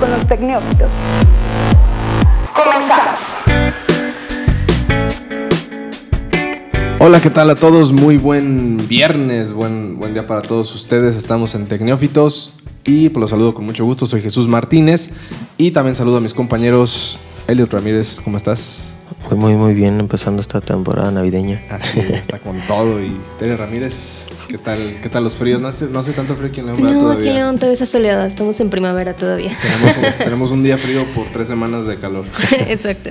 Con los Tecnófitos. Comenzamos. Hola, ¿qué tal a todos? Muy buen viernes, buen, buen día para todos ustedes. Estamos en Tecnófitos y pues los saludo con mucho gusto. Soy Jesús Martínez y también saludo a mis compañeros. Elliot Ramírez, ¿cómo estás? Muy, muy, muy bien, empezando esta temporada navideña. Así está con todo. Y Tere Ramírez, ¿qué tal, qué tal los fríos? No hace, no hace tanto frío aquí en León No, todavía. aquí León todavía está soleado, estamos en primavera todavía. Tenemos un, tenemos un día frío por tres semanas de calor. Exacto.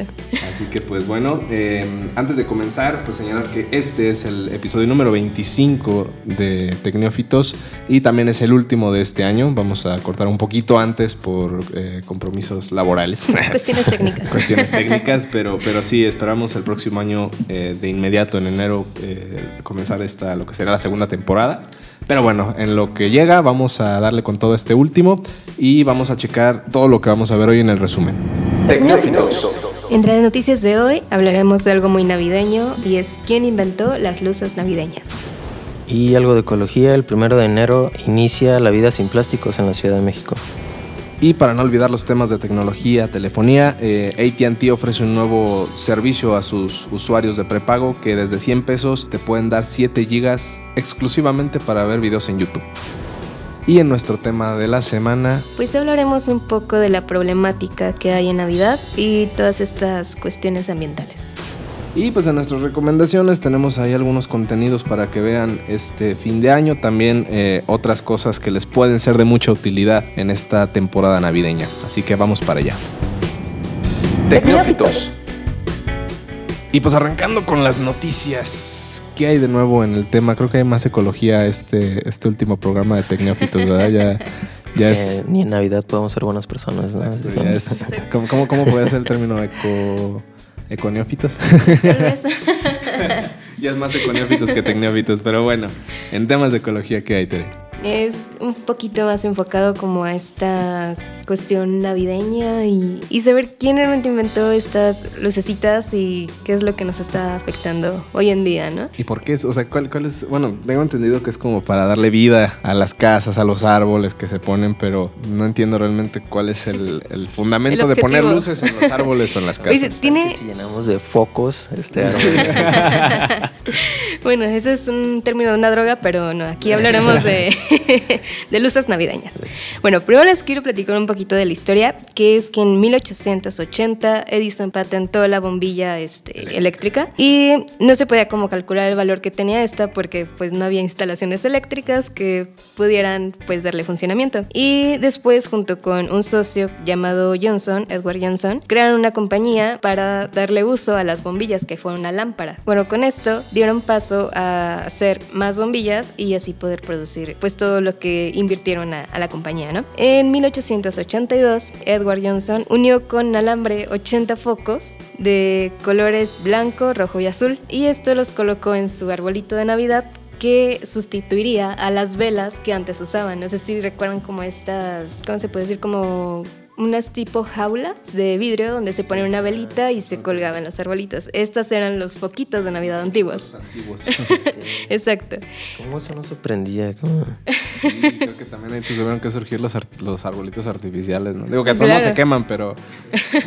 Así que pues bueno, eh, antes de comenzar, pues señalar que este es el episodio número 25 de Tecnófitos y también es el último de este año. Vamos a cortar un poquito antes por eh, compromisos laborales. Cuestiones técnicas. Cuestiones técnicas, pero, pero sí, esperamos el próximo año eh, de inmediato, en enero, eh, comenzar esta, lo que será la segunda temporada. Pero bueno, en lo que llega, vamos a darle con todo este último y vamos a checar todo lo que vamos a ver hoy en el resumen. Tecnófitos. Entre las noticias de hoy hablaremos de algo muy navideño y es quién inventó las luces navideñas. Y algo de ecología, el primero de enero inicia la vida sin plásticos en la Ciudad de México. Y para no olvidar los temas de tecnología, telefonía, eh, ATT ofrece un nuevo servicio a sus usuarios de prepago que desde 100 pesos te pueden dar 7 gigas exclusivamente para ver videos en YouTube. Y en nuestro tema de la semana, Pues hablaremos un poco de la problemática que hay en Navidad y todas estas cuestiones ambientales. Y pues en nuestras recomendaciones tenemos ahí algunos contenidos para que vean este fin de año, también eh, otras cosas que les pueden ser de mucha utilidad en esta temporada navideña. Así que vamos para allá. Tecnófitos. Y pues arrancando con las noticias. ¿Qué hay de nuevo en el tema? Creo que hay más ecología este, este último programa de Tecnófitos, ¿verdad? Ya, ya es... Eh, ni en Navidad podemos ser buenas personas, ¿no? exacto, ya es- ¿Cómo, cómo, cómo puede ser el término eco... Tal vez. ya es más econiófitos que tecnófitos, pero bueno, en temas de ecología, ¿qué hay, Tere? Es un poquito más enfocado como a esta cuestión navideña y, y saber quién realmente inventó estas lucecitas y qué es lo que nos está afectando hoy en día, ¿no? ¿Y por qué es? O sea, ¿cuál, cuál es? Bueno, tengo entendido que es como para darle vida a las casas, a los árboles que se ponen, pero no entiendo realmente cuál es el, el fundamento El de poner luces en los árboles o en las casas. Oye, tiene... Si llenamos de focos este árbol. Bueno, eso es un término de una droga, pero no, aquí hablaremos de, de luces navideñas. Bueno, primero les quiero platicar un poquito de la historia, que es que en 1880 Edison patentó la bombilla este, eléctrica y no se podía como calcular el valor que tenía esta porque pues no había instalaciones eléctricas que pudieran pues darle funcionamiento. Y después junto con un socio llamado Johnson, Edward Johnson, crearon una compañía para darle uso a las bombillas que fue una lámpara. Bueno, con esto dieron paso a hacer más bombillas y así poder producir pues todo lo que invirtieron a, la compañía, ¿no? En 1882, Edward Johnson unió con alambre 80 focos de colores blanco, rojo y azul y esto los colocó en su arbolito de Navidad que sustituiría a las velas que antes usaban. No sé si recuerdan como estas, ¿cómo se puede decir? Como unas tipo jaulas de vidrio donde se ponía una velita y se colgaban los arbolitos. Estas eran los foquitos de Navidad antiguos. Antiguos. Exacto. ¿Cómo eso no se prendía? ¿Cómo? Sí, creo que también ahí tuvieron que surgir los, ar- los arbolitos artificiales, ¿no? Digo que a todos no Claro. se queman, pero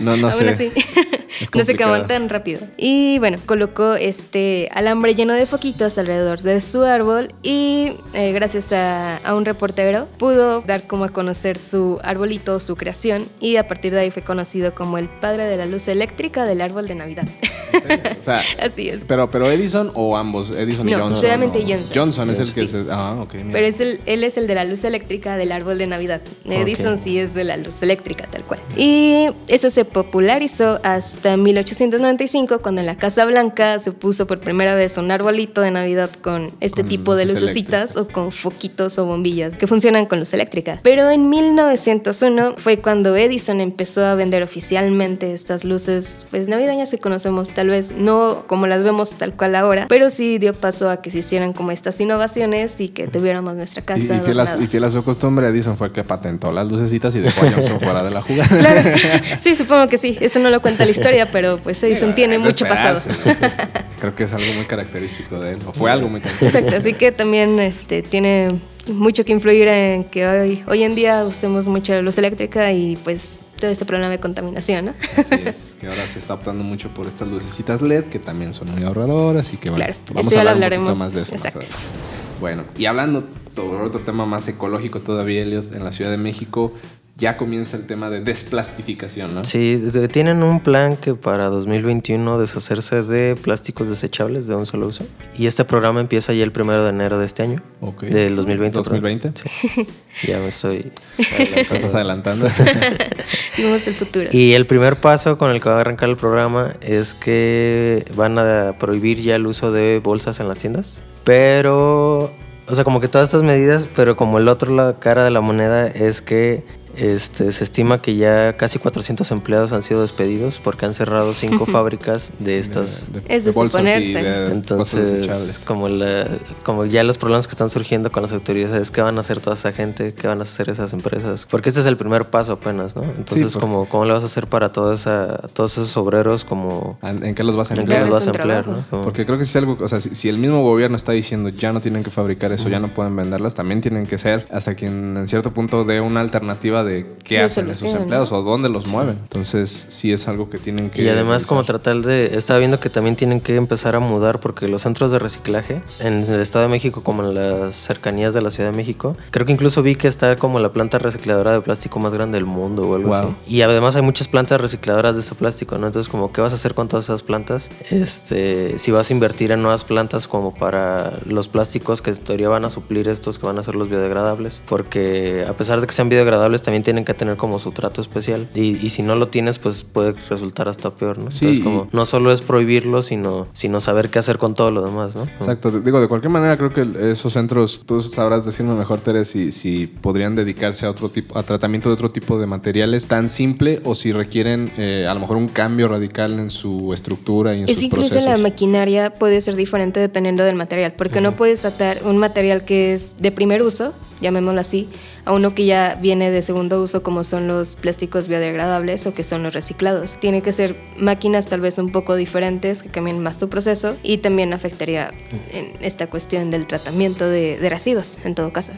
no, no sé. no se queman tan rápido. Y bueno, colocó este alambre lleno de foquitos alrededor de su árbol y eh, gracias a, a un reportero pudo dar como a conocer su arbolito, su creación y a partir de ahí fue conocido como el padre de la luz eléctrica del árbol de Navidad. O sea, Así es. pero, pero Edison o ambos, Edison y No, Johnson. solamente ¿no? Johnson. Johnson es el que Sí. se. Ah, ok. mira. Pero es el, él es el de la luz eléctrica del árbol de Navidad. Edison sí es de la luz eléctrica, tal cual. Y eso se popularizó hasta 1895, cuando en la Casa Blanca se puso por primera vez un arbolito de Navidad con este Con tipo de lucecitas o con foquitos o bombillas que funcionan con luz eléctrica. Pero en 1901 fue cuando Edison empezó a vender oficialmente estas luces pues navideñas que conocemos tal vez no como las vemos tal cual ahora, pero sí dio paso a que se hicieran como estas innovaciones y que tuviéramos nuestra casa. Y, y, fiel a, adornada. y fiel a su costumbre, Edison fue el que patentó las lucecitas y dejó a Johnson fuera de la jugada. Claro. Sí, supongo que sí. Eso no lo cuenta la historia, pero pues Edison tiene mucho pasado. Creo que es algo muy característico de él, o fue algo muy característico. Exacto, así que también este, tiene mucho que influir en que hoy, hoy en día usemos mucha luz eléctrica y pues todo este problema de contaminación, ¿no? Así es, que ahora se está optando mucho por estas lucecitas LED que también son muy ahorradoras y que bueno, Claro, vamos eso a ya lo hablar un hablaremos. más de eso. Exacto. Bueno, y hablando sobre otro tema más ecológico todavía, Elliot, en la Ciudad de México ya comienza el tema de desplastificación, ¿no? Sí, tienen un plan que para 2021 deshacerse de plásticos desechables de un solo uso. Y este programa empieza ya el primero de enero de este año. Ok. Del 2020. perdón. 2020. Sí. Ya me estoy Te estás adelantando. Vimos el futuro. Y el primer paso con el que va a arrancar el programa es que van a prohibir ya el uso de bolsas en las tiendas. Pero, o sea, como que todas estas medidas, pero como el otro la cara de la moneda es que este, se estima que ya casi 400 empleados han sido despedidos porque han cerrado cinco fábricas de estas. De- Es de bolsas y suponerse. Entonces, como, la- como ya los problemas que están surgiendo con las autoridades, ¿qué van a hacer toda esa gente? ¿Qué van a hacer esas empresas? Porque este es el primer paso apenas, ¿no? Entonces, porque- como, ¿cómo le vas a hacer para toda esa, todos esos obreros como... ¿En qué los vas a ¿En qué emplear? los vas a Es emplear, trabajo. no? Como- Porque creo que si es algo, o sea, si, si el mismo gobierno está diciendo ya no tienen que fabricar eso, ya no pueden venderlas, también tienen que ser hasta quien en cierto punto dé una alternativa de qué hacen esos empleados o dónde los mueven. Entonces, sí es algo que tienen que. Y además como revisar. tratar de... Estaba viendo que también tienen que empezar a mudar porque los centros de reciclaje en el Estado de México como en las cercanías de la Ciudad de México, creo que incluso vi que está como la planta recicladora de plástico más grande del mundo o algo Wow. así. Y además hay muchas plantas recicladoras de ese plástico, ¿no? Entonces como, ¿qué vas a hacer con todas esas plantas? Este, si vas a invertir en nuevas plantas como para los plásticos que en teoría van a suplir estos que van a ser los biodegradables, porque a pesar de que sean biodegradables también tienen que tener como su trato especial y, y si no lo tienes pues puede resultar hasta peor, ¿no? Sí, Entonces como no solo es prohibirlo, sino, sino saber qué hacer con todo lo demás, ¿no? Exacto, digo, de cualquier manera creo que esos centros, tú sabrás decirme mejor, Tere, si, si podrían dedicarse a otro tipo, a tratamiento de otro tipo de materiales tan simple o si requieren eh, a lo mejor un cambio radical en su estructura y en Es sus incluso procesos. la maquinaria puede ser diferente dependiendo del material, porque no puedes tratar un material que es de primer uso, llamémoslo así, a uno que ya viene de segundo uso, como son los plásticos biodegradables o que son los reciclados. Tiene que ser máquinas tal vez un poco diferentes que cambien más su proceso y también afectaría en esta cuestión del tratamiento de, de residuos, en todo caso.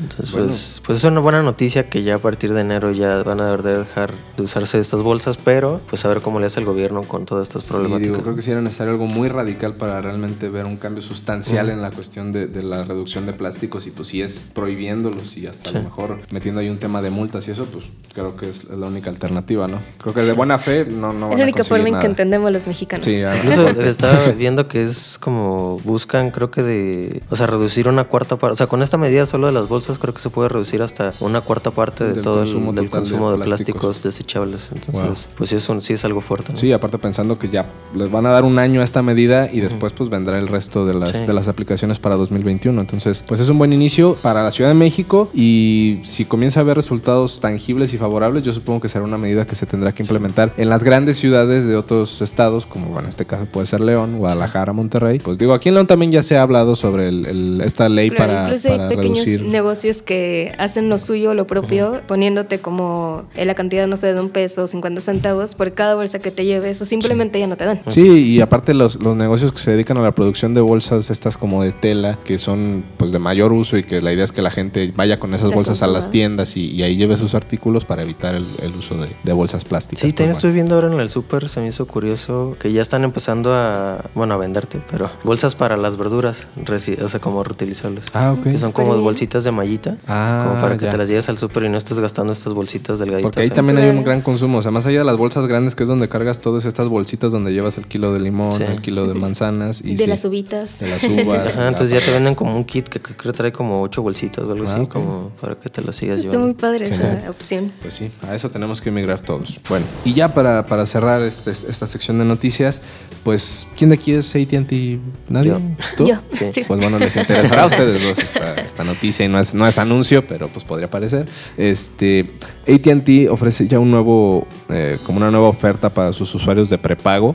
Entonces, Bueno. pues, pues es una buena noticia que ya a partir de enero ya van a dejar de usarse estas bolsas, pero pues a ver cómo le hace el gobierno con todas estas Sí, problemáticas. digo, creo que sí era necesario algo muy radical para realmente ver un cambio sustancial en la cuestión de, de la reducción de plásticos y pues si es prohibiéndolos y hasta a lo Sí. mejor metiendo ahí un tema de multas y eso, pues creo que es la única alternativa, ¿no? Creo que de buena fe no, no es la única forma en que entendemos los mexicanos. Sí, Incluso estaba viendo que es como buscan, creo que de, o sea, reducir una cuarta parte, o sea, con esta medida solo de las bolsas creo que se puede reducir hasta una cuarta parte de Del todo el consumo del de consumo de, plásticos. plásticos. desechables. Entonces, Wow. pues sí es, un- sí es algo fuerte. ¿no? Sí, aparte pensando que ya les van a dar un año a esta medida y después pues vendrá el resto de las, Sí. de las aplicaciones para 2021. Entonces, pues es un buen inicio para la Ciudad de México y si comienza a haber resultados tangibles y favorables, yo supongo que será una medida que se tendrá que implementar en las grandes ciudades de otros estados, como bueno, en este caso puede ser León, Guadalajara, Monterrey. Pues digo, aquí en León también ya se ha hablado sobre el- el- esta ley Claro, para, incluso para hay pequeños reducir. negocios que hacen lo suyo, lo propio, poniéndote como en la cantidad, no sé, de un peso, 50 centavos por cada bolsa que te lleves, o simplemente ya no te dan. Sí, y aparte los, los negocios que se dedican a la producción de bolsas, estas como de tela, que son pues de mayor uso y que la idea es que la gente vaya con esas Las bolsas a las tiendas y, y ahí lleve sus artículos para evitar el, el uso de, de bolsas plásticas. Sí, Pues, también bueno. estoy viendo ahora en el súper, se me hizo curioso que ya están empezando a, bueno, a venderte, pero bolsas para las verduras, o sea, como reutilizables. Ah, ok. Que son como bolsitas de mallita, Ah, como para que ya. te las lleves al súper y no estés gastando estas bolsitas delgaditas. Porque ahí también hay un gran consumo. O sea, más allá de las bolsas grandes, que es donde cargas todas estas bolsitas donde llevas el kilo de limón, Sí. el kilo de manzanas y de sí, las uvitas. de las uvas. Ajá, entonces ya te venden como un kit que creo que trae como ocho bolsitas o algo Ah, así, como para que te las sigas Está muy llevando. padre Genial. esa opción. Pues sí, a eso tenemos que emigrar todos. Bueno, y ya para, para cerrar este- esta sección de noticias, pues, ¿quién de aquí es AT&T? ¿Nadie? Yo. ¿Tú? Yo, Sí. sí. Pues bueno, les interesará a ustedes dos esta, esta noticia y no es, no es anuncio, pero pues podría parecer. Este, AT&T ofrece ya un nuevo, eh, como una nueva oferta para sus usuarios de prepago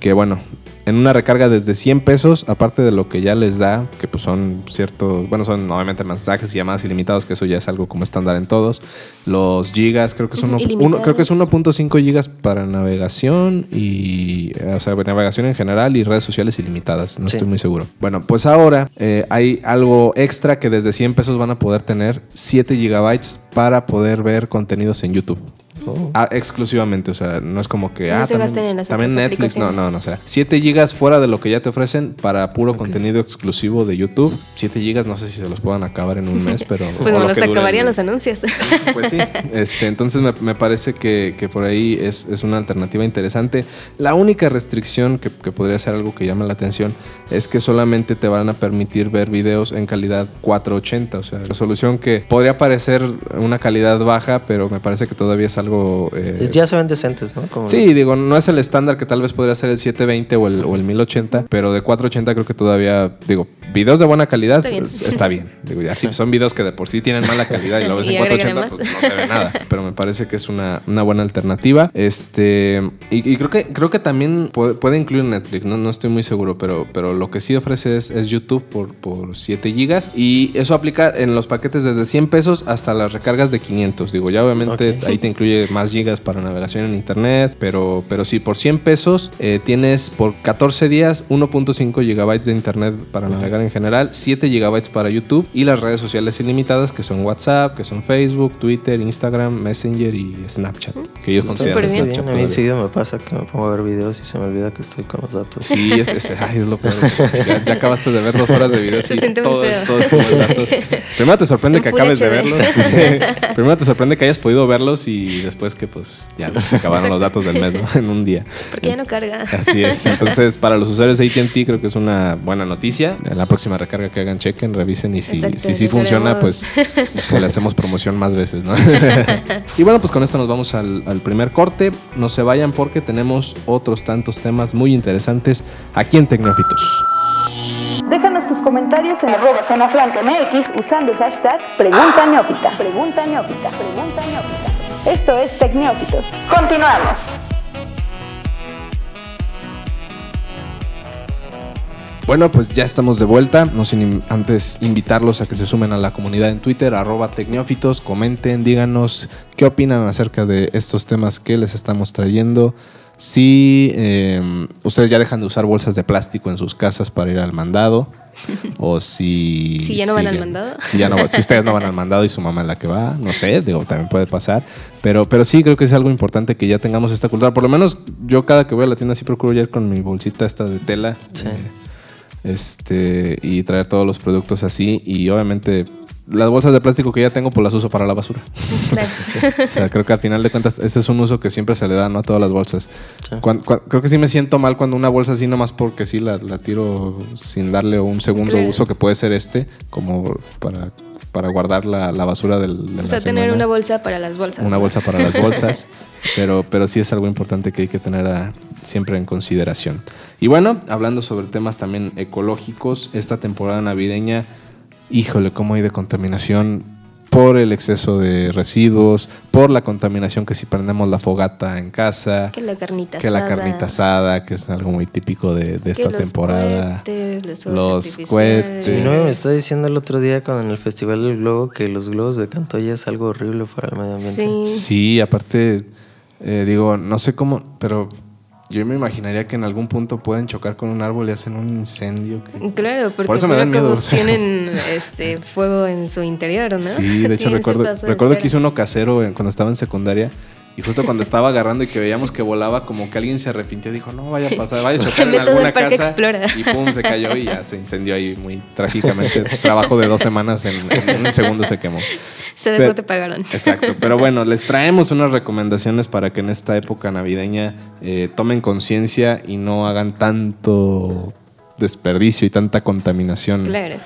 que bueno, en una recarga desde 100 pesos, aparte de lo que ya les da, que pues son ciertos, bueno, son obviamente mensajes y llamadas ilimitados, que eso ya es algo como estándar en todos. Los gigas, creo que es Ujú, uno, ilimitados. uno- creo que es 1.5 gigas para navegación y, eh, o sea, navegación en general y redes sociales ilimitadas, no Sí. estoy muy seguro. Bueno, pues ahora eh, hay algo extra que desde 100 pesos van a poder tener 7 gigabytes para poder ver contenidos en YouTube. Oh. Ah, exclusivamente, o sea, no es como que No ah, se también, gasten en las también Netflix, no, no, no, o sea, 7 gigas fuera de lo que ya te ofrecen para puro contenido exclusivo de YouTube. 7 gigas, no sé si se los puedan acabar en un mes, pero Pues no lo acabarían los anuncios. pues sí, este, entonces me, me parece que, que por ahí es, es una alternativa interesante. La única restricción que, que podría ser algo que llama la atención es que solamente te van a permitir ver videos en calidad 480, o sea, resolución que podría parecer una calidad baja, pero me parece que todavía es algo... eh, Es- ya se ven decentes, ¿no? Como- Sí, digo, no es el estándar que tal vez podría ser el 720 o el, o el 1080, pero de 480 creo que todavía, digo, videos de buena calidad Está bien. pues, está bien. Digo, ya si son videos que de por sí tienen mala calidad y lo ves en Y agrégale 480, más. pues no se ve nada. Pero me parece que es una, una buena alternativa. Este, y, y creo que creo que también puede, puede incluir Netflix, no, no estoy muy seguro, pero, pero lo que sí ofrece es, es YouTube por, por 7 gigas. Y eso aplica en los paquetes desde 100 pesos hasta las recargas de 500. Digo, ya obviamente ahí te incluye más gigas para navegación en internet, pero, pero sí, por 100 pesos eh, tienes por 14 días 1.5 gigabytes de internet para navegar en general, 7 gigabytes para YouTube y las redes sociales ilimitadas que son WhatsApp, que son Facebook, Twitter, Instagram, Messenger y Snapchat, que ellos consideran súper bien. Snapchat A mí seguido me pasa que me pongo a ver videos y se me olvida que estoy con los datos. Sí, es, es- ay, es lo peor. Ya, ya acabaste de ver dos horas de videos Se siente muy todo, feo. es- todo es como el datos. Primero te sorprende En que acabes de verlos. Primero te sorprende que hayas podido verlos y después que pues ya se acabaron los datos del mes ¿no? en un día. Porque ya no carga. Así es. Entonces, para los usuarios de AT&T creo que es una buena noticia. En la próxima recarga que hagan, chequen, revisen y si Exacto, si, sí les funciona, pues, pues le hacemos promoción más veces, ¿no? y bueno, pues con esto nos vamos al, al primer corte. No se vayan porque tenemos otros tantos temas muy interesantes aquí en Tecnófitos. Déjanos tus comentarios en arroba zona MX usando el hashtag Pregunta Neófita. Pregunta Neófita. Pregunta Neófita. Esto es Tecnófitos. Continuamos. Bueno, pues ya estamos de vuelta. No sin antes invitarlos a que se sumen a la comunidad en Twitter, arroba tecnófitos, comenten, díganos qué opinan acerca de estos temas que les estamos trayendo. Si eh, ustedes ya dejan de usar bolsas de plástico en sus casas para ir al mandado, o si... Si ya no van al mandado. Si, ya no, si ustedes no van al mandado y su mamá es la que va, no sé, digo, también puede pasar. Pero, pero sí creo que es algo importante que ya tengamos esta cultura. Por lo menos yo cada que voy a la tienda sí procuro ir con mi bolsita esta de tela. Sí. eh, este y traer todos los productos así y obviamente las bolsas de plástico que ya tengo pues las uso para la basura. Claro. O sea, creo que al final de cuentas ese es un uso que siempre se le da ¿no? a todas las bolsas. Sí. Creo que sí me siento mal cuando una bolsa así nomás porque sí la, la tiro sin darle un segundo Claro. uso que puede ser este como para, para guardar la, la basura del, de O la sea, tener una bolsa para las bolsas. Una ¿no? bolsa para las bolsas, pero, pero sí es algo importante que hay que tener a- siempre en consideración. Y bueno, hablando sobre temas también ecológicos, esta temporada navideña, híjole, cómo hay de contaminación por el exceso de residuos, por la contaminación que si prendemos la fogata en casa, Que la carnita que la asada, carnita asada, que es algo muy típico de, de que esta los temporada. cohetes, los, Los cohetes. Mi novia me está diciendo el otro día con el Festival del Globo que los globos de Cantoya es algo horrible para el medio ambiente. Sí. Sí, aparte, eh, digo, no sé cómo, pero yo me imaginaría que en algún punto pueden chocar con un árbol y hacen un incendio. que- Claro, porque Por eso me dan miedo. o sea. tienen este fuego en su interior, ¿no? Sí, de hecho recuerdo, recuerdo que hice uno casero en- cuando estaba en secundaria y justo cuando estaba agarrando y que veíamos que volaba, como que alguien se arrepintió, dijo, no vaya a pasar, vaya a chocar en alguna casa Explora. y pum, se cayó y ya se incendió ahí muy trágicamente. Trabajo de dos semanas, en, en un segundo se quemó. Se Pero- te pagaron. Exacto, pero bueno, les traemos unas recomendaciones para que en esta época navideña eh, tomen conciencia y no hagan tanto desperdicio y tanta contaminación Claro.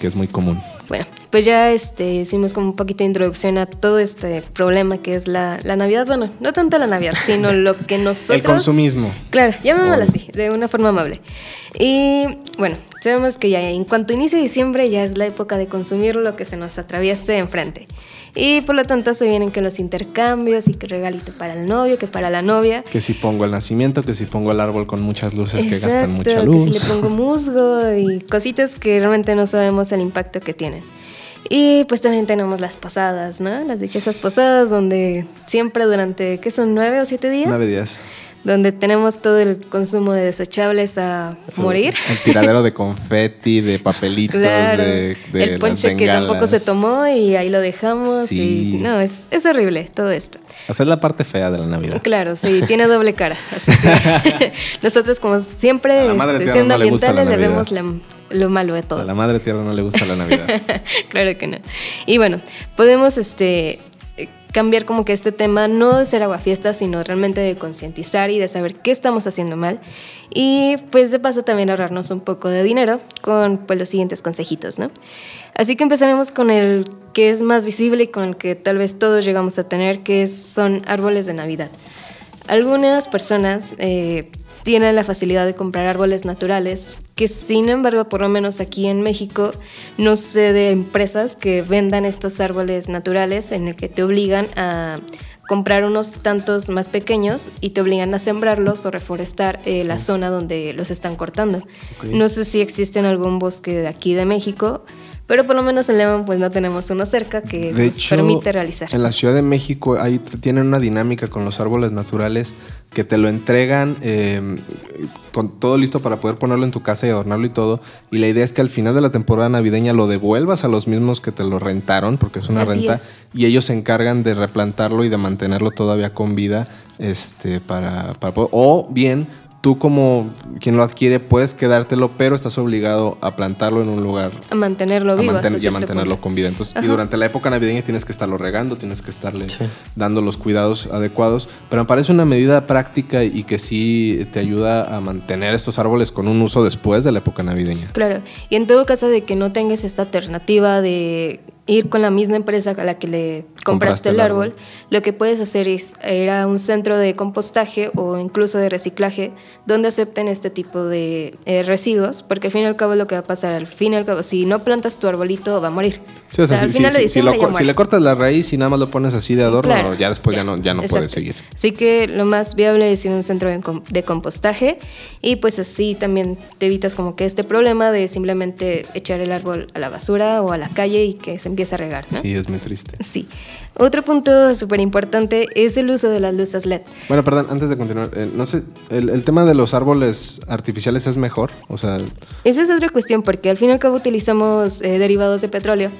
que es muy común. Bueno, pues ya este, hicimos como un poquito de introducción a todo este problema que es la, la Navidad. Bueno, no tanto la Navidad, sino lo que nosotros... El consumismo. Claro, llamémoslo así, de una forma amable. Y bueno, Sabemos que ya en cuanto inicie diciembre ya es la época de consumir lo que se nos atraviese enfrente. Y por lo tanto se vienen que los intercambios y que regalito para el novio, que para la novia. Que si pongo el nacimiento, que si pongo el árbol con muchas luces que gastan mucha luz. Que si le pongo musgo y cositas que realmente no sabemos el impacto que tienen. Y pues también tenemos las posadas, ¿no? Las dichosas posadas donde siempre durante, ¿qué son? ¿Nueve o siete días? Nueve días. Donde tenemos todo el consumo de desechables a morir. El tiradero de confeti, de papelitos, Claro, de, de el las ponche que tampoco se tomó y ahí lo dejamos. Sí. Y no, es, es horrible todo esto. Hacer la parte fea de la Navidad. Claro, sí, tiene doble cara. Así que nosotros, como siempre, este, siendo no ambientales, le vemos la- lo malo de todo. A la madre tierra no le gusta la Navidad. claro que no. Y bueno, podemos este cambiar como que este tema no de ser aguafiestas, sino realmente de concientizar y de saber qué estamos haciendo mal. Y pues de paso también ahorrarnos un poco de dinero con pues los siguientes consejitos, ¿no? Así que empezaremos con el que es más visible y con el que tal vez todos llegamos a tener, que son árboles de Navidad. Algunas personas eh, tienen la facilidad de comprar árboles naturales, que sin embargo, por lo menos aquí en México, no sé de empresas que vendan estos árboles naturales en el que te obligan a comprar unos tantos más pequeños y te obligan a sembrarlos o reforestar eh, la zona donde los están cortando. No sé si existe en algún bosque de aquí de México, pero por lo menos en León pues no tenemos uno cerca que De nos hecho, permite realizar. en la Ciudad de México ahí tienen una dinámica con los árboles naturales que te lo entregan eh, con todo listo para poder ponerlo en tu casa y adornarlo y todo. Y la idea es que al final de la temporada navideña lo devuelvas a los mismos que te lo rentaron, porque es una Así renta, es. y ellos se encargan de replantarlo y de mantenerlo todavía con vida, este, para, para o bien tú como quien lo adquiere puedes quedártelo, pero estás obligado a plantarlo en un lugar A mantenerlo a vivo. manten- y a mantenerlo punto. con vida. Entonces, y durante la época navideña tienes que estarlo regando, tienes que estarle Sí. dando los cuidados adecuados. Pero me parece una medida práctica y que sí te ayuda a mantener estos árboles con un uso después de la época navideña. Claro, y en todo caso de que no tengas esta alternativa de ir con la misma empresa a la que le compraste, el árbol, lo que puedes hacer es ir a un centro de compostaje o incluso de reciclaje donde acepten este tipo de eh, residuos, porque al fin y al cabo lo que va a pasar, al fin y al cabo, si no plantas tu arbolito va a morir. Sí, o sea, al si, final si- de si- si lo si le cortas la raíz y nada más lo pones así de adorno, Claro, ya después ya, no, ya no puedes seguir. Así que lo más viable es ir a un centro de compostaje y pues así también te evitas como que este problema de simplemente echar el árbol a la basura o a la calle y que se empiece a regar, ¿no? Sí, es muy triste. Sí. Otro punto súper importante es el uso de las luces LED. Bueno, perdón, antes de continuar, eh, no sé, el, el tema de los árboles artificiales es mejor, o sea, Esa es otra cuestión porque al fin y al cabo utilizamos eh, derivados de petróleo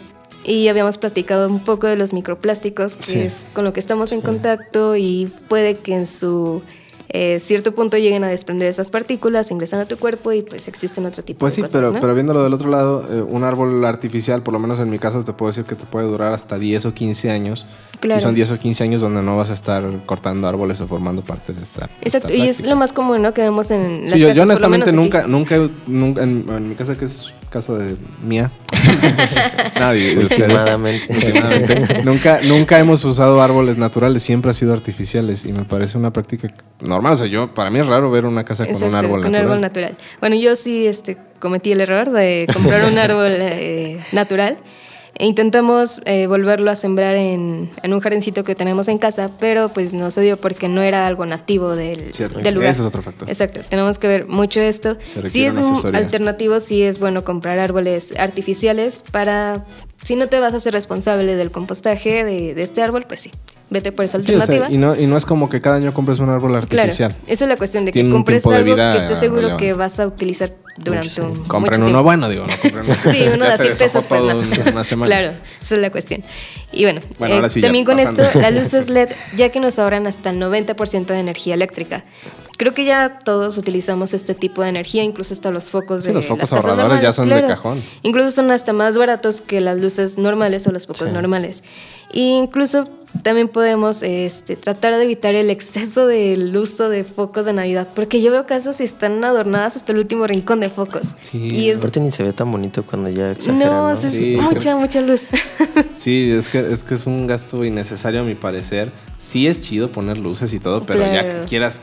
y habíamos platicado un poco de los microplásticos, que Sí. es con lo que estamos en contacto y puede que en su eh, cierto punto lleguen a desprender esas partículas, ingresan a tu cuerpo y pues existen otro tipo Pues sí, de cosas. pero, ¿no? pero viéndolo del otro lado, eh, un árbol artificial, por lo menos en mi caso, te puedo decir que te puede durar hasta 10 o 15 años. Claro. Y son 10 o 15 años donde no vas a estar cortando árboles o formando parte de esta. Exacto, esta y es lo más común, ¿no? Que vemos en las Sí, yo, yo casas, lo honestamente nunca, nunca, nunca en, en mi casa que es casa de mía, nadie de ustedes, Últimamente. últimamente, nunca, nunca hemos usado árboles naturales, siempre ha sido artificiales y me parece una práctica normal. O sea, yo, para mí es raro ver una casa con un Exacto, árbol con natural. árbol natural. Bueno, yo sí este, cometí el error de comprar un árbol eh, natural. E intentamos eh, volverlo a sembrar en, en un jardincito que tenemos en casa, pero pues no se dio porque no era algo nativo del, Cierto, del lugar. ese es otro factor. Exacto, tenemos que ver mucho esto. Si es un alternativo, sí es bueno comprar árboles artificiales para, si no te vas a ser responsable del compostaje de, de este árbol, pues sí, vete por esa Sí, o sea, alternativa. y, no, y no es como que cada año compres un árbol artificial. Claro, esa es la cuestión de que Tiene compres algo vida que estés seguro que vas a utilizar durante un Compren mucho uno tiempo. bueno, digo, no compren uno. Sí, uno Ya de se 100 deshojó pesos, pues no. una semana. Claro, esa es la cuestión. Y bueno, Bueno, eh, sí, ya también con pasando. esto, las luces LED, ya que nos ahorran hasta el 90% de energía eléctrica. Creo que ya todos utilizamos este tipo de energía, incluso hasta los focos Sí, de los focos las ahorradores ya normales, son de cajón. Incluso son hasta más baratos que las luces normales o los focos Sí. normales. E incluso también podemos este, tratar de evitar el exceso del uso de focos de Navidad, porque yo veo casas y están adornadas hasta el último rincón de focos. Sí, y es, Aparte ni se ve tan bonito cuando ya exageran, no, ¿no? es Sí. mucha, mucha luz. Sí, es que, es que es un gasto innecesario a mi parecer. Sí es chido poner luces y todo, pero ya que quieras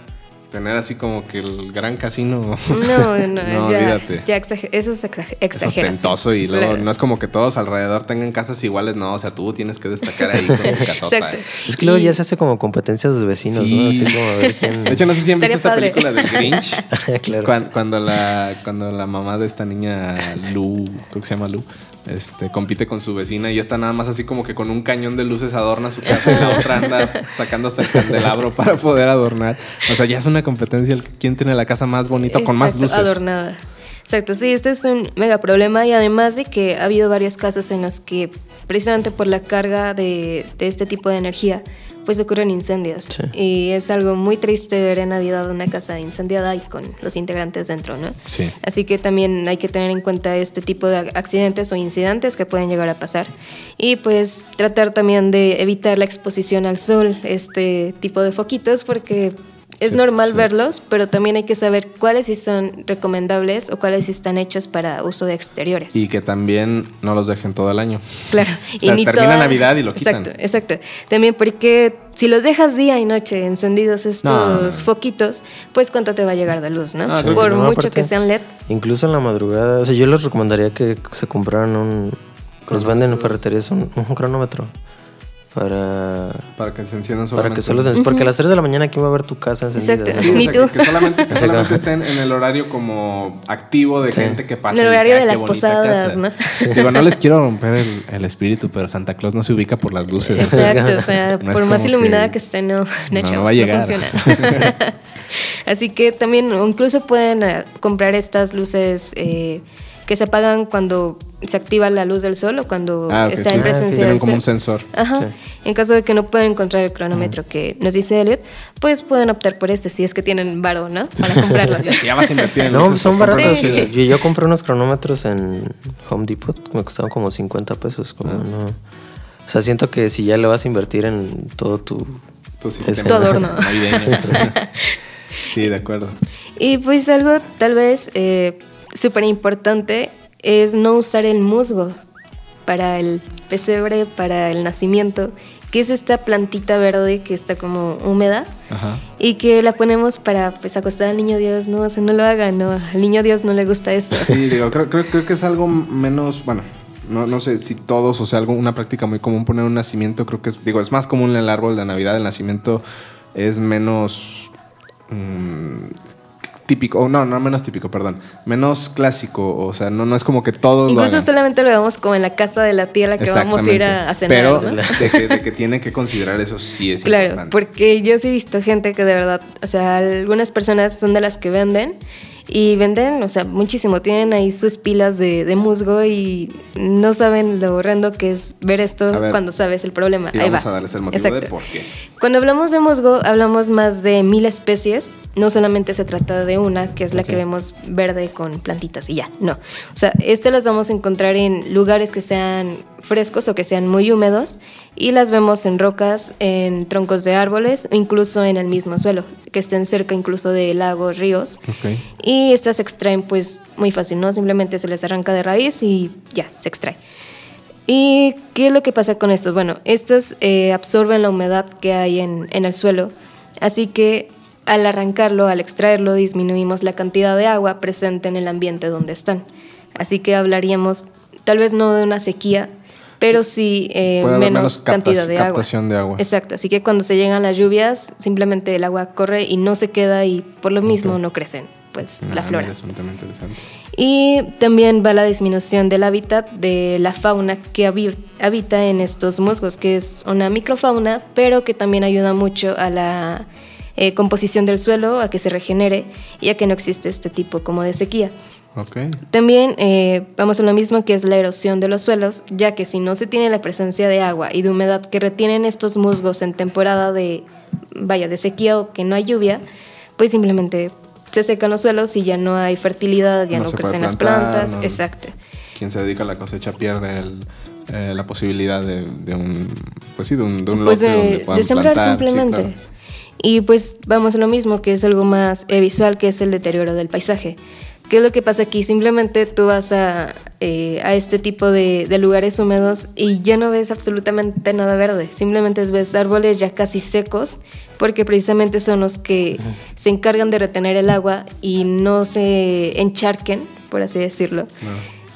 tener así como que el gran casino. No, no, No, ya, olvídate. ya exager- eso es exager- Es exageración. y luego Claro. no es como que todos alrededor tengan casas iguales, no, o sea, tú tienes que destacar ahí con tu casota. Exacto. eh. Es que luego Y- ya se hace como competencias de vecinos, ¿no? Así como a ver quién... De hecho, no sé si han visto esta película del Grinch. Claro. Cuan- cuando, la, cuando la mamá de esta niña, Lu, creo que se llama Lu, este, compite con su vecina y está nada más así como que con un cañón de luces adorna su casa y la otra anda sacando hasta el candelabro para poder adornar. O sea, ya es una competencia el que- quién tiene la casa más bonita con más luces. Adornada. Exacto, sí, este es un mega problema y además de que ha habido varios casos en los que precisamente por la carga de, de este tipo de energía pues ocurren incendios Sí. y es algo muy triste ver en Navidad una casa incendiada y con los integrantes dentro, ¿no? Sí. Así que también hay que tener en cuenta este tipo de accidentes o incidentes que pueden llegar a pasar. Y pues tratar también de evitar la exposición al sol, este tipo de foquitos, porque es Sí, normal sí. verlos, pero también hay que saber cuáles sí son recomendables o cuáles sí están hechos para uso de exteriores. Y que también no los dejen todo el año. Claro. O sea, termina Navidad y lo quitan. Exacto, exacto. También porque si los dejas día y noche encendidos estos No, foquitos, pues cuánto te va a llegar de luz, ¿no? Que Por no, mucho aparte- que sean LED. Incluso en la madrugada, o sea, yo les recomendaría que se compraran un... Los venden en ferreterías un, un cronómetro. Para, Para que se enciendan para que solamente. solo se... Porque a las 3 de la mañana, ¿quién va a ver tu casa encendida? Exacto. Sí, o Ni sea, que- tú. Que, solamente, que solamente estén en el horario como activo de Sí. gente que pasa. En el y dice, horario "Ay, de las posadas, casa". ¿no? Digo, no les quiero romper el, el espíritu, pero Santa Claus no se ubica por las luces. Exacto, o sea, No por más iluminada que- que, esté, no, no, no, va a llegar. funciona. Así que también incluso pueden eh, comprar estas luces eh, que se apagan cuando se activa la luz del sol o cuando Ah, está sí. en Ah, presencia del como sol. un sensor. Ajá. Sí. En caso de que no puedan encontrar el cronómetro que nos dice Elliot, pues pueden optar por este si es que tienen varo, ¿no? Para comprarlo. así. Si ya vas a invertir en No, son pues, baratos. Sí. Yo, yo compré unos cronómetros en Home Depot, me costaban como 50 pesos. Como Ah. no. O sea, siento que si ya le vas a invertir en todo tu... Tu sistema Tu adorno. sí, de acuerdo. Y pues algo tal vez eh, súper importante es no usar el musgo para el pesebre, para el nacimiento, que es esta plantita verde que está como húmeda Ajá. y que la ponemos para pues acostar al niño Dios, no, o sea, no lo hagan, no, al niño Dios no le gusta eso. Sí, digo, creo, creo, creo que es algo menos, bueno, no, no sé si todos, o sea, algo, una práctica muy común poner un nacimiento, creo que es, digo, es más común en el árbol de Navidad, el nacimiento es menos mm, típico, o no, no menos típico, perdón, menos clásico, o sea, no, no es como que todos lo Incluso solamente lo vemos como en la casa de la tía a la que vamos a ir a, a cenar. Pero ¿no? de, que, de que tiene que considerar eso sí es Claro, importante. porque yo sí he visto gente que de verdad, o sea, algunas personas son de las que venden y venden, o sea, muchísimo. Tienen ahí sus pilas de, de musgo y no saben lo horrendo que es ver esto ver, cuando sabes el problema. Y ahí vamos va. a darles el motivo de por qué. Cuando hablamos de musgo, hablamos más de mil especies. No solamente se trata de una, que es la que vemos verde con plantitas y ya. No. O sea, este las vamos a encontrar en lugares que sean frescos o que sean muy húmedos y las vemos en rocas, en troncos de árboles incluso en el mismo suelo, que estén cerca incluso de lagos, ríos. Ok. Y estas se extraen pues muy fácil, ¿no? Simplemente se les arranca de raíz y ya, se extrae. ¿Y qué es lo que pasa con estos? Bueno, estos eh, absorben la humedad que hay en, en el suelo, así que al arrancarlo, al extraerlo, disminuimos la cantidad de agua presente en el ambiente donde están. Así que hablaríamos tal vez no de una sequía, pero sí eh, Puede menos, menos cantidad de agua. captación de agua. Exacto, así que cuando se llegan las lluvias, simplemente el agua corre y no se queda y por lo mismo no crecen pues Ah, la flora. Es interesante. Y también va la disminución del hábitat de la fauna que habi- habita en estos musgos, que es una microfauna, pero que también ayuda mucho a la eh, composición del suelo, a que se regenere y a que no existe este tipo como de sequía. Ok. También eh, vamos a lo mismo que es la erosión de los suelos, ya que si no se tiene la presencia de agua y de humedad que retienen estos musgos en temporada de, vaya, de sequía o que no hay lluvia, pues simplemente se secan los suelos y ya no hay fertilidad, ya No no, crecen las plantar, plantas. no- Exacto. Quien se dedica a la cosecha pierde el, eh, la posibilidad de, de un, pues sí, de un, de un Pues lote donde de, puedan de sembrar plantar, sí, simplemente. claro. Y pues vamos a lo mismo, que es algo más eh, visual, que es el deterioro del paisaje. ¿Qué es lo que pasa aquí? Simplemente tú vas a, eh, a este tipo de, de lugares húmedos y ya no ves absolutamente nada verde. Simplemente ves árboles ya casi secos porque precisamente son los que se encargan de retener el agua y no se encharquen, por así decirlo.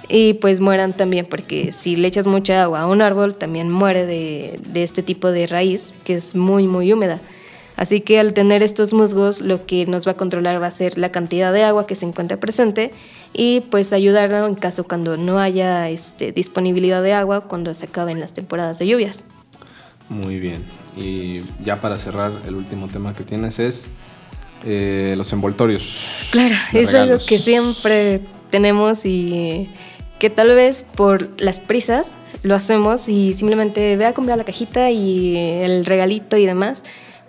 Y pues mueran también, porque si le echas mucha agua a un árbol, también muere de, de este tipo de raíz, que es muy, muy húmeda. Así que al tener estos musgos, lo que nos va a controlar va a ser la cantidad de agua que se encuentra presente y pues ayudarlo en caso cuando no haya este, disponibilidad de agua cuando se acaben las temporadas de lluvias. Muy bien. Y ya para cerrar, el último tema que tienes es eh, los envoltorios. Claro, es algo que siempre tenemos y que tal vez por las prisas lo hacemos y simplemente ve a comprar la cajita y el regalito y demás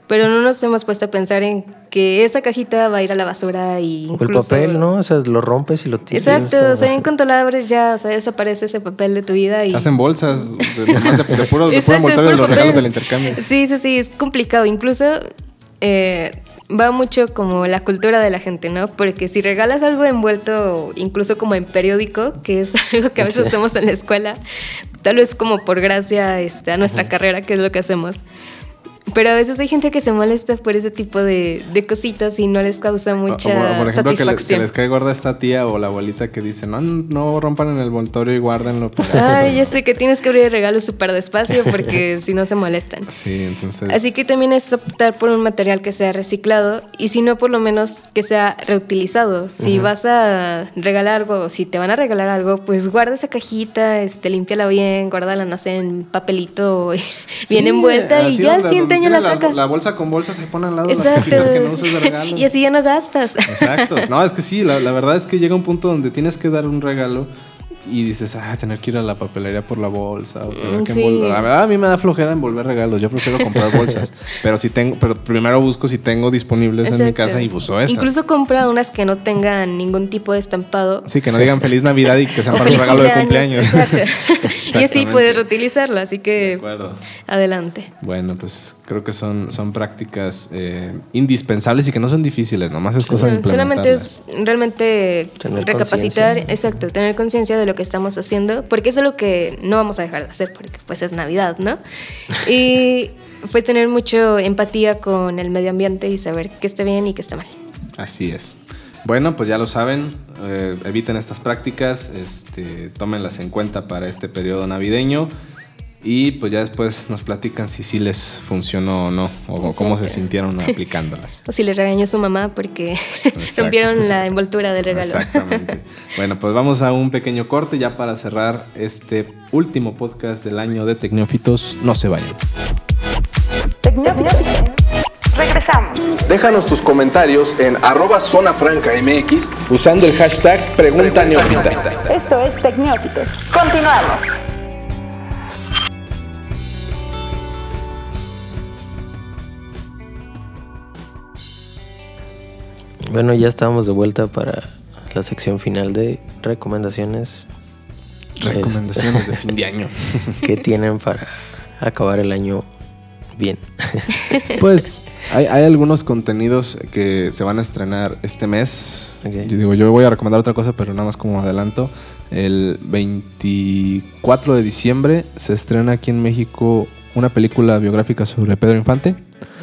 pero no nos hemos puesto a pensar en que esa cajita va a ir a la basura y incluso... el papel, ¿no? O sea, lo rompes y lo tiras. Exacto, o sea, en cuanto la abres ya, o sea, desaparece ese papel de tu vida y... Hacen bolsas de, de, de puro, de puro de los regalos del intercambio. Sí, sí, sí, es complicado. Incluso eh, va mucho como la cultura de la gente, ¿no? Porque si regalas algo envuelto, incluso como en periódico, que es algo que a veces hacemos en la escuela, tal vez como por gracia este, a nuestra carrera, que es lo que hacemos pero a veces hay gente que se molesta por ese tipo de, de cositas y no les causa mucha o, por ejemplo, satisfacción. Que les, cae gorda esta tía o la abuelita que dice, no, no rompan en el envoltorio y guárdenlo. Ay, ya sé que tienes que abrir el regalo súper despacio porque si no se molestan. Sí, entonces... Así que también es optar por un material que sea reciclado y si no, por lo menos que sea reutilizado. Si vas a regalar algo o si te van a regalar algo, pues guarda esa cajita, este, límpiala bien, guárdala, no sé, en papelito bien envuelta y ya la, bolsa con bolsa se pone al lado de las que no usas de regalo. y así ya no gastas. Exacto. No, es que sí, la, la verdad es que llega un punto donde tienes que dar un regalo y dices, ah, tener que ir a la papelería por la bolsa o tener que La verdad, a mí me da flojera envolver regalos. Yo prefiero comprar bolsas. Pero si tengo, pero primero busco si tengo disponibles en mi casa y uso esas. Incluso compra unas que no tengan ningún tipo de estampado. Sí, que no digan feliz Navidad y que sean para un regalo de cumpleaños. y así puedes reutilizarlo, así que adelante. Bueno, pues creo que son, son prácticas eh, indispensables y que no son difíciles, nomás es cosa de Solamente es realmente recapacitar, exacto, tener conciencia de lo que estamos haciendo, porque eso es lo que no vamos a dejar de hacer, porque pues es Navidad, ¿no? Y pues tener mucho empatía con el medio ambiente y saber qué está bien y qué está mal. Así es. Bueno, pues ya lo saben, eh, eviten estas prácticas, este, tómenlas en cuenta para este periodo navideño. Y pues ya después nos platican si sí les funcionó o no, o cómo se sintieron aplicándolas. o si les regañó su mamá porque rompieron la envoltura del regalo. Exactamente. bueno, pues vamos a un pequeño corte ya para cerrar este último podcast del año de Tecnófitos. No se vayan. Regresamos. Déjanos tus comentarios en arroba zona franca mx usando el hashtag Pregunta Neófita. Esto es Tecnófitos. Continuamos. Bueno, ya estábamos de vuelta para la sección final de recomendaciones. Recomendaciones de fin de año. ¿Qué tienen para acabar el año bien? Pues hay, algunos contenidos que se van a estrenar este mes. Yo digo, yo voy a recomendar otra cosa, pero nada más como adelanto. El 24 de diciembre se estrena aquí en México una película biográfica sobre Pedro Infante.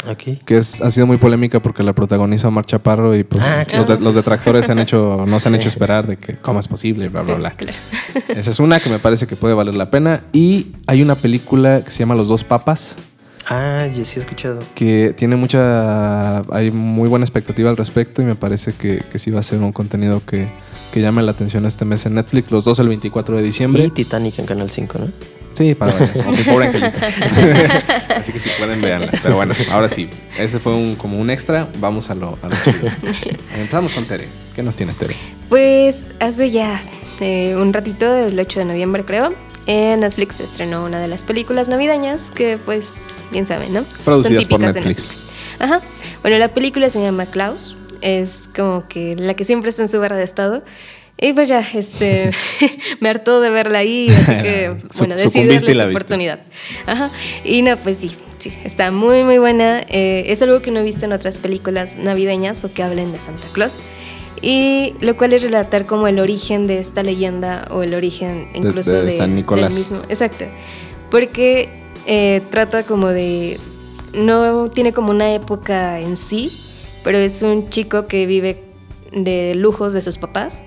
Aquí. Que es, ha sido muy polémica porque la protagoniza Omar Chaparro y pues, ah, los, detractores se han hecho, no se han hecho esperar de que cómo es posible, bla, bla, bla. Esa es una que me parece que puede valer la pena. Y hay una película que se llama Los dos papas. Ah, ya sí he escuchado. Que tiene mucha. Hay muy buena expectativa al respecto y me parece que, que sí va a ser un contenido que, que llame la atención este mes en Netflix. Los dos el 24 de diciembre. Y Titanic en Canal 5, ¿no? Sí, para ver, mi pobre angelito. Así que si pueden, verlas. Pero bueno, ahora sí, ese fue un, como un extra. Vamos a lo, a lo chido. Empezamos con Tere. ¿Qué nos tienes, Tere? Pues hace ya eh, un ratito, el 8 de noviembre creo, en Netflix se estrenó una de las películas navideñas que, pues, bien saben, ¿no? Producidas Son por Netflix. Ajá. Bueno, la película se llama Klaus. Es como que la que siempre está en su barra de estado. Y pues ya, este, me hartó de verla ahí, así que, bueno, decidí darle la oportunidad. Ajá. Y no, pues sí, sí, está muy, muy buena. Eh, es algo que no he visto en otras películas navideñas o que hablen de Santa Claus. Y lo cual es relatar como el origen de esta leyenda o el origen incluso de, San Nicolás. Del mismo. Exacto. Porque eh, trata como de no tiene como una época en sí, pero es un chico que vive de lujos de sus papás.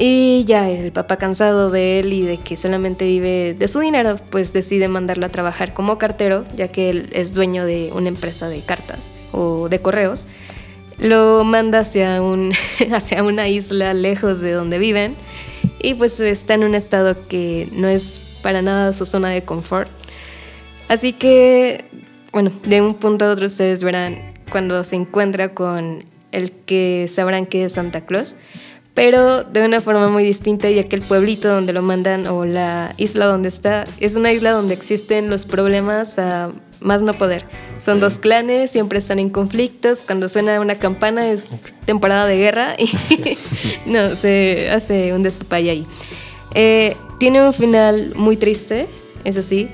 Y ya el papá cansado de él y de que solamente vive de su dinero, pues decide mandarlo a trabajar como cartero, ya que él es dueño de una empresa de cartas o de correos. Lo manda hacia, un, hacia una isla lejos de donde viven y pues está en un estado que no es para nada su zona de confort. Así que, bueno, de un punto a otro ustedes verán cuando se encuentra con el que sabrán que es Santa Claus, pero de una forma muy distinta, ya que el pueblito donde lo mandan o la isla donde está es una isla donde existen los problemas a más no poder. Son dos clanes, siempre están en conflictos. Cuando suena una campana es temporada de guerra y no, se hace un despapay ahí. Eh, tiene un final muy triste, eso sí.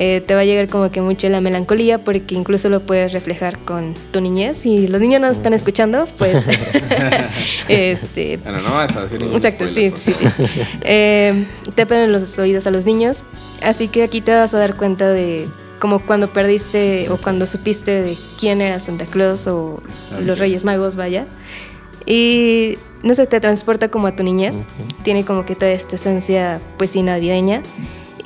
Eh, te va a llegar como que mucho la melancolía porque incluso lo puedes reflejar con tu niñez y los niños no están escuchando, pues... este, Bueno, no vas a decir Exacto, sí, spoiler, sí, sí. Eh, te ponen los oídos a los niños, así que aquí te vas a dar cuenta de como cuando perdiste o cuando supiste de quién era Santa Claus o los Reyes Magos, vaya. Y no sé, te transporta como a tu niñez. Tiene como que toda esta esencia pues sí navideña.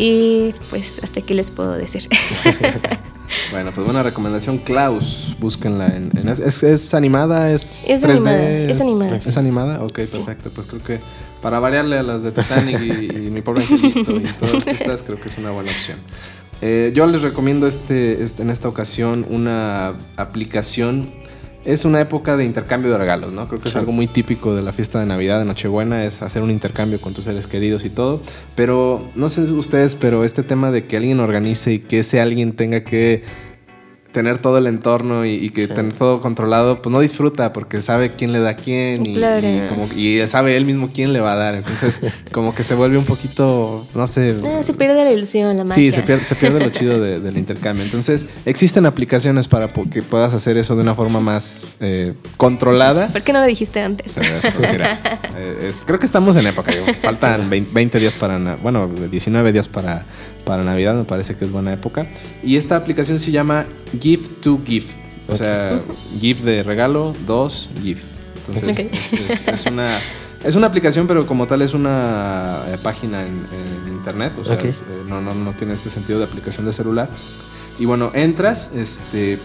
Y pues hasta aquí les puedo decir. Bueno, pues buena recomendación, Klaus. Búsquenla en. en- es, es animada? ¿Es, Es 3D? animada, es animada. ¿Es animada? Ok, Sí. perfecto. Pues creo que para variarle a las de Titanic y, y mi pobre angelito y todas estas, creo que es una buena opción. Eh, yo les recomiendo este, este- en esta ocasión una aplicación. Es una época de intercambio de regalos, ¿no? Creo que es algo muy típico de la fiesta de Navidad, de Nochebuena, es hacer un intercambio con tus seres queridos y todo. Pero no sé ustedes, pero este tema de que alguien organice y que ese alguien tenga que tener todo el entorno y, y que Sí. tener todo controlado, pues no disfruta porque sabe quién le da a quién y, Claro. y como, y sabe él mismo quién le va a dar. Entonces, como que se vuelve un poquito, no sé. Ah, se pierde la ilusión, la magia. Sí, se pierde, se pierde lo chido de- del intercambio. Entonces, existen aplicaciones para que puedas hacer eso de una forma más eh, controlada. ¿Por qué no lo dijiste antes? Eh, pues mira, eh, es- creo que estamos en época. digo, faltan 20, 20 días para, bueno, 19 días para, para Navidad, me parece que es buena época. Y esta aplicación se llama Gift to Gift. O sea, gift de regalo, dos gifts. Entonces, Ok. es, es- es una... Es una aplicación, pero como tal es una eh, página en, en internet, o sea, Ok. es, eh, no, no, no tiene este sentido de aplicación de celular. Y bueno, entras, este,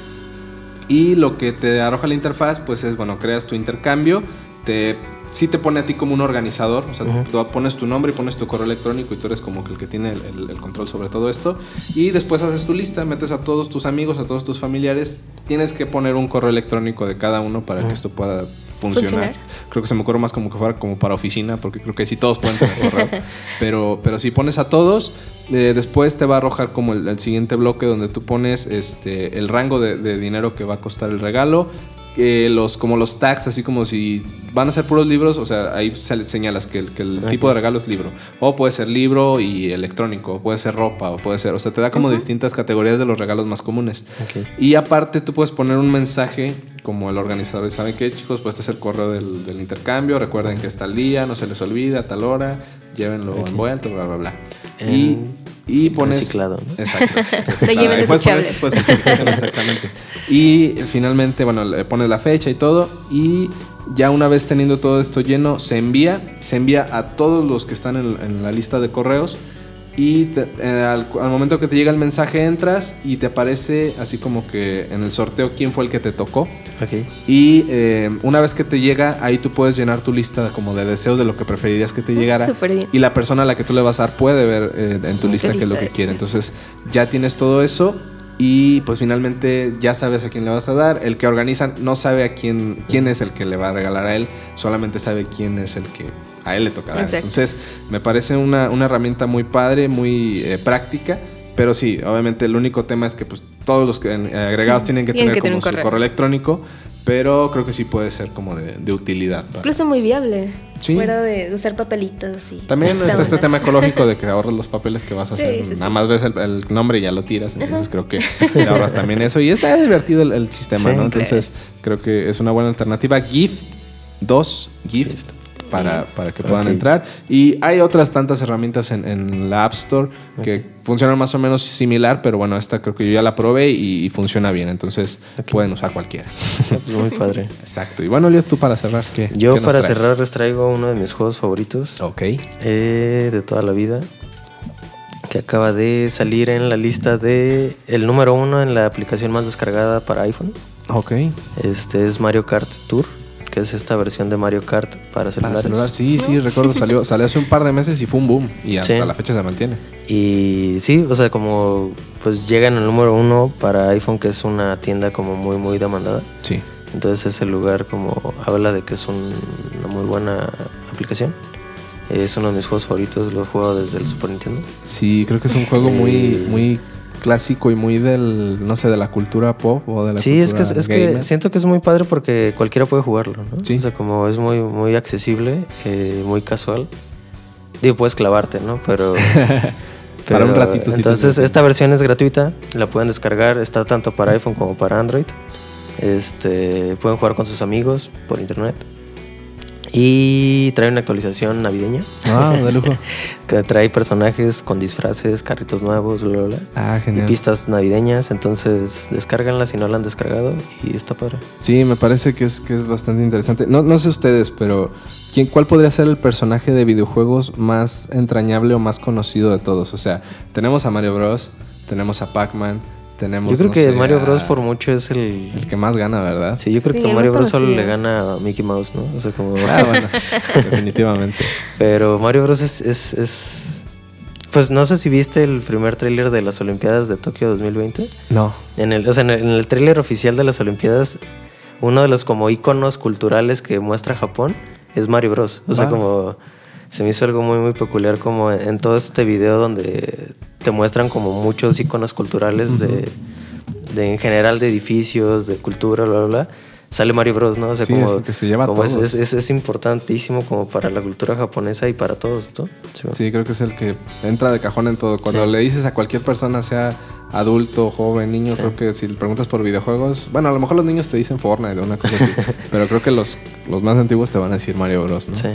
y lo que te arroja la interfaz, pues es, bueno, creas tu intercambio, te, sí te pone a ti como un organizador, o sea, tú pones tu nombre y pones tu correo electrónico y tú eres como que el que tiene el, el- el control sobre todo esto. Y después haces tu lista, metes a todos tus amigos, a todos tus familiares, tienes que poner un correo electrónico de cada uno para que esto pueda funcionar. Funcionar. Creo que se me ocurre más como que fuera como para oficina, porque creo que sí todos pueden tener correo. pero, pero si pones a todos, eh, después te va a arrojar como el, el siguiente bloque donde tú pones este, el rango de, de dinero que va a costar el regalo. Eh, los, como los tags, así como si van a ser puros libros, o sea, ahí señalas que el, que el tipo de regalo es libro. O puede ser libro y electrónico, o puede ser ropa, o puede ser, o sea, te da como distintas categorías de los regalos más comunes. Y aparte tú puedes poner un mensaje como el organizador. ¿Saben qué, chicos? Pues este es el correo del, del intercambio. Recuerden que está al día, no se les olvida, a tal hora. Llévenlo Ok. envuelto, bla, bla, bla. En y, y pones... reciclado, ¿no? Exacto. Lo lleven Ahí puedes poner especificaciones, exactamente. Y finalmente, bueno, le pones la fecha y todo. Y ya una vez teniendo todo esto lleno, se envía. Se envía a todos los que están en, en la lista de correos. Y te- eh, al, al momento que te llega el mensaje entras y te aparece así como que en el sorteo quién fue el que te tocó. Ok. Y eh, una vez que te llega, ahí tú puedes llenar tu lista como de deseos de lo que preferirías que te llegara. Súper bien. Y la persona a la que tú le vas a dar puede ver eh, en tu lista qué es lo que quiere. Entonces ya tienes todo eso y pues finalmente ya sabes a quién le vas a dar. El que organiza no sabe a quién, quién es el que le va a regalar a él, solamente sabe quién es el que a él le toca dar. Entonces me parece una, una herramienta muy padre, muy eh, práctica. Pero sí, obviamente el único tema es que pues todos los que, eh, agregados tienen que Tienen tener que tener como su correo electrónico, pero creo que sí puede ser como de, de utilidad. para- Incluso muy viable. Sí. Fuera de usar papelitos y. También está este tema ecológico de que ahorras los papeles que vas a Sí, hacer. sí, sí. Nada más ves el, el nombre y ya lo tiras. Entonces creo que te ahorras también eso. Y está divertido el, el sistema, Sí, ¿no? Entonces creo que es una buena alternativa. Gift 2, Gift. Para, para que puedan entrar. Y hay otras tantas herramientas en, en la App Store que funcionan más o menos similar, pero bueno, esta creo que yo ya la probé y, y funciona bien, entonces pueden usar cualquiera. Muy padre. Exacto. Y bueno, Elías, tú para cerrar, ¿qué? Yo qué para traes? cerrar les traigo uno de mis juegos favoritos Ok. eh, de toda la vida. Que acaba de salir en la lista de el número uno en la aplicación más descargada para iPhone. Ok. Este es Mario Kart Tour, que es esta versión de Mario Kart para celulares. Para celular, sí, sí, recuerdo, salió, salió hace un par de meses y fue un boom. Y hasta Sí. la fecha se mantiene. Y sí, o sea, como pues llega en el número uno para iPhone, que es una tienda como muy, muy demandada. Sí. Entonces ese lugar como habla de que es un- una muy buena aplicación. Es uno de mis juegos favoritos, lo he jugado desde el Super Nintendo. Sí, creo que es un juego muy, Eh. muy clásico y muy del, no sé, de la cultura pop o de la Sí, es que, cultura es que siento que es muy padre porque cualquiera puede jugarlo, ¿no? Sí. O sea, como es muy, muy accesible, eh, muy casual. Digo, puedes clavarte, ¿no? Pero... Para un pero, ratito Entonces, esta versión es gratuita, la pueden descargar, está tanto para iPhone como para Android. Este, pueden jugar con sus amigos por internet. Y trae una actualización navideña Ah, de lujo. que trae personajes con disfraces, carritos nuevos, bla, bla, bla. Ah, Y genial. pistas navideñas, entonces descárganla si no la han descargado y está padre. Sí, me parece que es, que es bastante interesante. No, no sé ustedes, pero ¿quién, ¿cuál podría ser el personaje de videojuegos más entrañable o más conocido de todos? O sea, tenemos a Mario Bros, tenemos a Pac-Man, tenemos... Yo creo no que sé, Mario a- Bros por mucho es el... El que más gana, ¿verdad? Sí, yo creo Sí, que Mario Bros solo le gana a Mickey Mouse, ¿no? O sea, como... Ah, bueno, definitivamente. Pero Mario Bros es, es, es- Pues no sé si viste el primer tráiler de las Olimpiadas de Tokio 2020. No. En el, o sea, en el, en el tráiler oficial de las Olimpiadas, uno de los como iconos culturales que muestra Japón es Mario Bros. O sea, Wow. como se me hizo algo muy muy peculiar como en todo este video donde te muestran como muchos iconos culturales de, de en general de edificios, de cultura, bla bla bla. Sale Mario Bros, ¿no? O sea, Sí, como, es que se lleva como es, es, importantísimo como para la cultura japonesa y para todos, ¿no? Sí. Sí, creo que es el que entra de cajón en todo. Cuando Sí. le dices a cualquier persona, sea adulto, joven, niño, creo que si le preguntas por videojuegos, bueno, a lo mejor los niños te dicen Fortnite o una cosa así, pero creo que los, los más antiguos te van a decir Mario Bros, ¿no? Sí.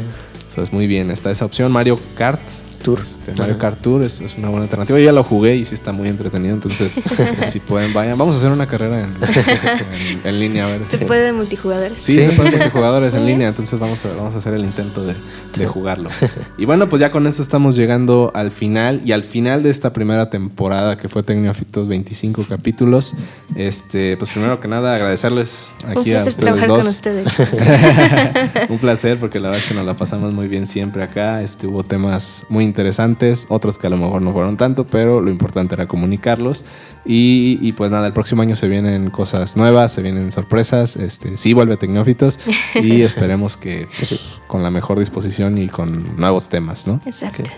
Entonces, muy bien, está esa opción. Mario Kart. Tour. Este, Mario Kart Tour es, es una buena alternativa. Yo ya lo jugué y sí está muy entretenido. Entonces, si pueden, vayan. Vamos a hacer una carrera en, en- en línea. A ver. Se puede de multijugadores. Sí, Sí. se pueden multijugadores en línea, entonces vamos a, vamos a hacer el intento de, de jugarlo. Y bueno, pues ya con esto estamos llegando al final y al final de esta primera temporada que fue Tecnofitos 25 capítulos. Este, pues primero que nada agradecerles Un aquí a placer ustedes trabajar dos. con ustedes. Un placer porque la verdad es que nos la pasamos muy bien siempre acá. Este, hubo temas muy interesantes, otros que a lo mejor no fueron tanto, pero lo importante era comunicarlos. Y, y pues nada, el próximo año se vienen cosas nuevas, se vienen sorpresas. Este, sí vuelve Tecnófitos y esperemos que pues, con la mejor disposición y con nuevos temas, ¿no? Exacto.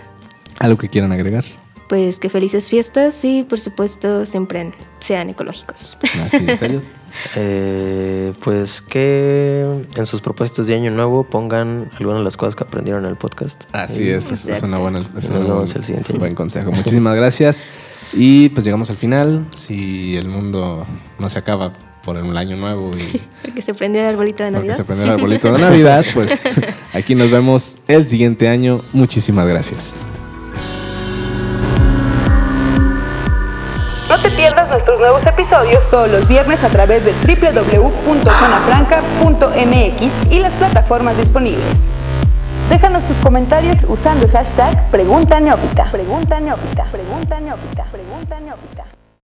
¿Algo que quieran agregar? Pues que felices fiestas y por supuesto siempre sean ecológicos. Así, ¿en serio? Eh, pues que en sus propósitos de año nuevo pongan algunas de las cosas que aprendieron en el podcast. Así es, es, es una buena, es una el siguiente año. buen consejo. Muchísimas gracias. Y pues llegamos al final. Si el mundo no se acaba por un año nuevo y Porque se prendió el arbolito de porque Navidad. se prende el arbolito de Navidad, pues aquí nos vemos el siguiente año. Muchísimas gracias. Nuestros nuevos episodios todos los viernes a través de www.zonafranca.mx y las plataformas disponibles. Déjanos tus comentarios usando el hashtag Pregunta Neófita. Pregunta Neófita. Pregunta Neófita.